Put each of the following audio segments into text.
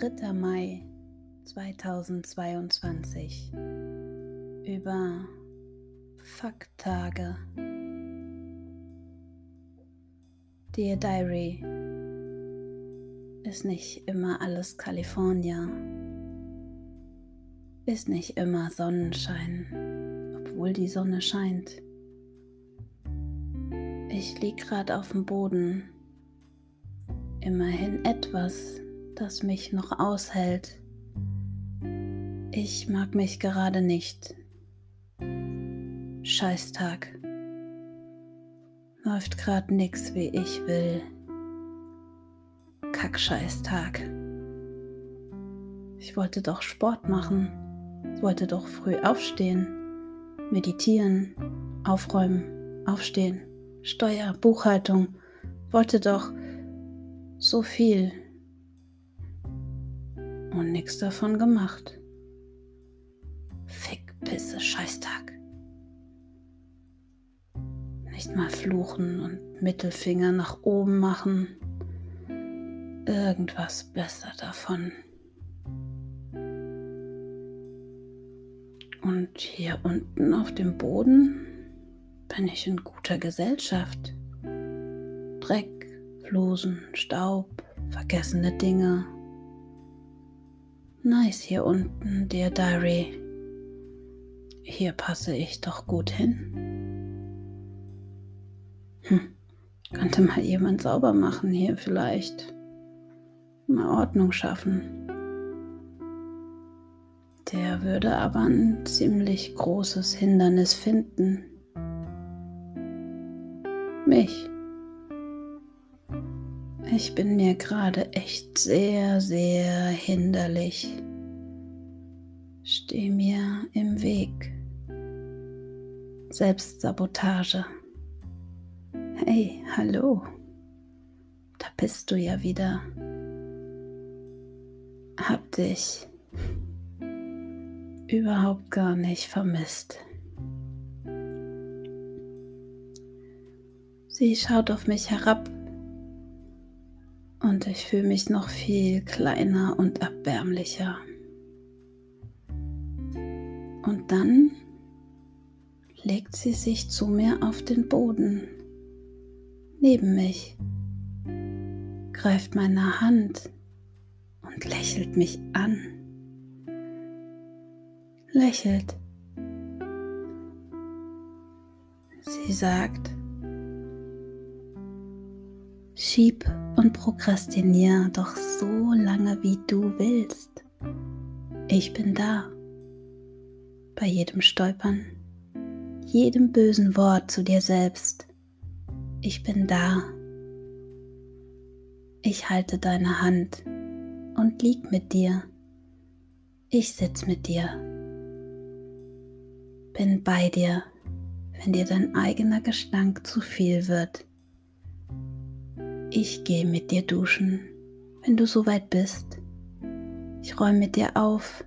Dritter Mai 2022 über Fucktage. Dear Diary ist nicht immer alles California, ist nicht immer Sonnenschein, obwohl die Sonne scheint. Ich lieg gerade auf dem Boden, immerhin etwas, das mich noch aushält. Ich mag mich gerade nicht. Scheißtag. Läuft gerade nix, wie ich will. Kackscheißtag. Ich wollte doch Sport machen. Ich wollte doch früh aufstehen, meditieren, aufräumen, aufstehen, Steuer, Buchhaltung. Wollte doch so viel und nichts davon gemacht. Fick, Pisse, Scheißtag. Nicht mal fluchen und Mittelfinger nach oben machen. Irgendwas besser davon. Und hier unten auf dem Boden bin ich in guter Gesellschaft. Dreck, Flusen, Staub, vergessene Dinge. Nice hier unten, dear Diary. Hier passe ich doch gut hin. Hm, könnte mal jemand sauber machen hier vielleicht. Mal Ordnung schaffen. Der würde aber ein ziemlich großes Hindernis finden. Mich. Ich bin mir gerade echt sehr, sehr hinderlich. Steh mir im Weg. Selbstsabotage. Hey, hallo. Da bist du ja wieder. Hab dich überhaupt gar nicht vermisst. Sie schaut auf mich herab und ich fühle mich noch viel kleiner und erbärmlicher. Und dann legt sie sich zu mir auf den Boden, neben mich, greift meine Hand und lächelt mich an. Lächelt. Sie sagt, Schieb und prokrastinier doch so lange, wie du willst. Ich bin da. Bei jedem Stolpern, jedem bösen Wort zu dir selbst. Ich bin da. Ich halte deine Hand und lieg mit dir. Ich sitz mit dir. Bin bei dir, wenn dir dein eigener Gestank zu viel wird. Ich gehe mit dir duschen, wenn du soweit bist. Ich räume mit dir auf,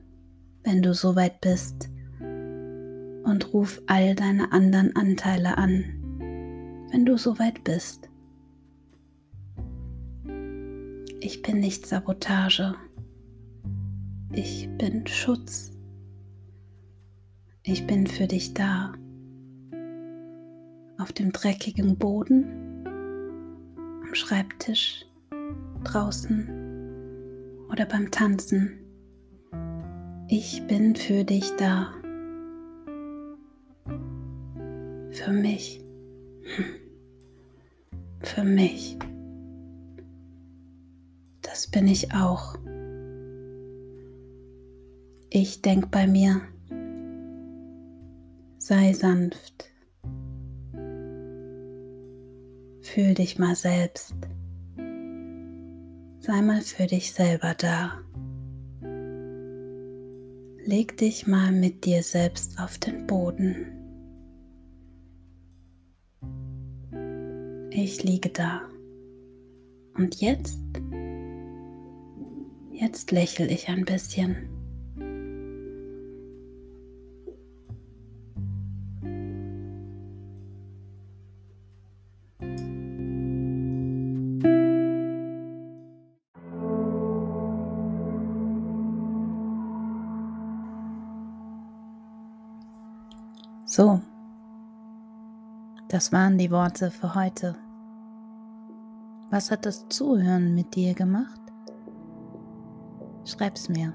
wenn du soweit bist. Und ruf all deine anderen Anteile an, wenn du soweit bist. Ich bin nicht Sabotage. Ich bin Schutz. Ich bin für dich da. Auf dem dreckigen Boden Schreibtisch, draußen oder beim Tanzen. Ich bin für dich da. Für mich. Für mich. Das bin ich auch. Ich denke bei mir, Sei sanft. Fühl dich mal selbst. Sei mal für dich selber da. Leg dich mal mit dir selbst auf den Boden. Ich liege da. Und jetzt? Jetzt lächle ich ein bisschen. So, das waren die Worte für heute. Was hat das Zuhören mit dir gemacht? Schreib's mir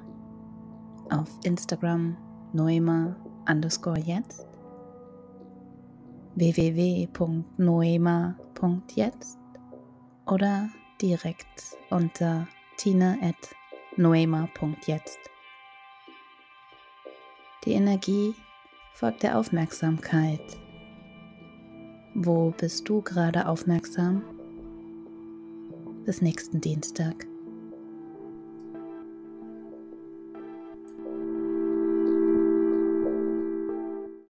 auf Instagram noema underscore jetzt www.noema.jetzt oder direkt unter tina.noema.jetzt. Die Energie folgt der Aufmerksamkeit. Wo bist du gerade aufmerksam? Bis nächsten Dienstag.